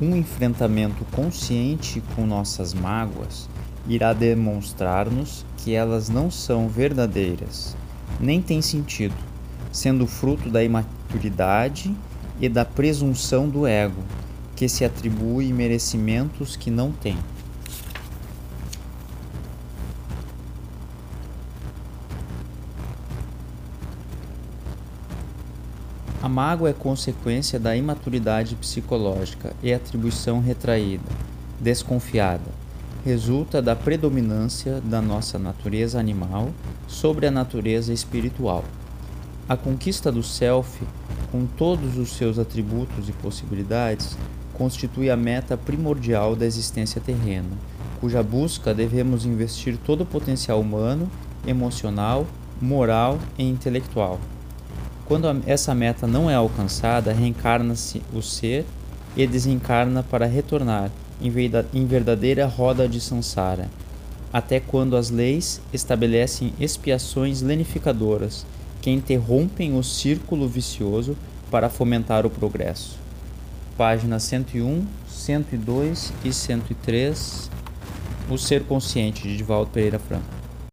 Um enfrentamento consciente com nossas mágoas irá demonstrar-nos que elas não são verdadeiras, nem têm sentido, sendo fruto da imaturidade e da presunção do ego, que se atribui merecimentos que não tem. A mágoa é consequência da imaturidade psicológica e atribuição retraída, desconfiada. Resulta da predominância da nossa natureza animal sobre a natureza espiritual. A conquista do self, com todos os seus atributos e possibilidades, constitui a meta primordial da existência terrena, cuja busca devemos investir todo o potencial humano, emocional, moral e intelectual. Quando essa meta não é alcançada, reencarna-se o ser e desencarna para retornar em verdadeira roda de samsara, até quando as leis estabelecem expiações lenificadoras que interrompem o círculo vicioso para fomentar o progresso. Páginas 101, 102 e 103 O Ser Consciente de Divaldo Pereira Franco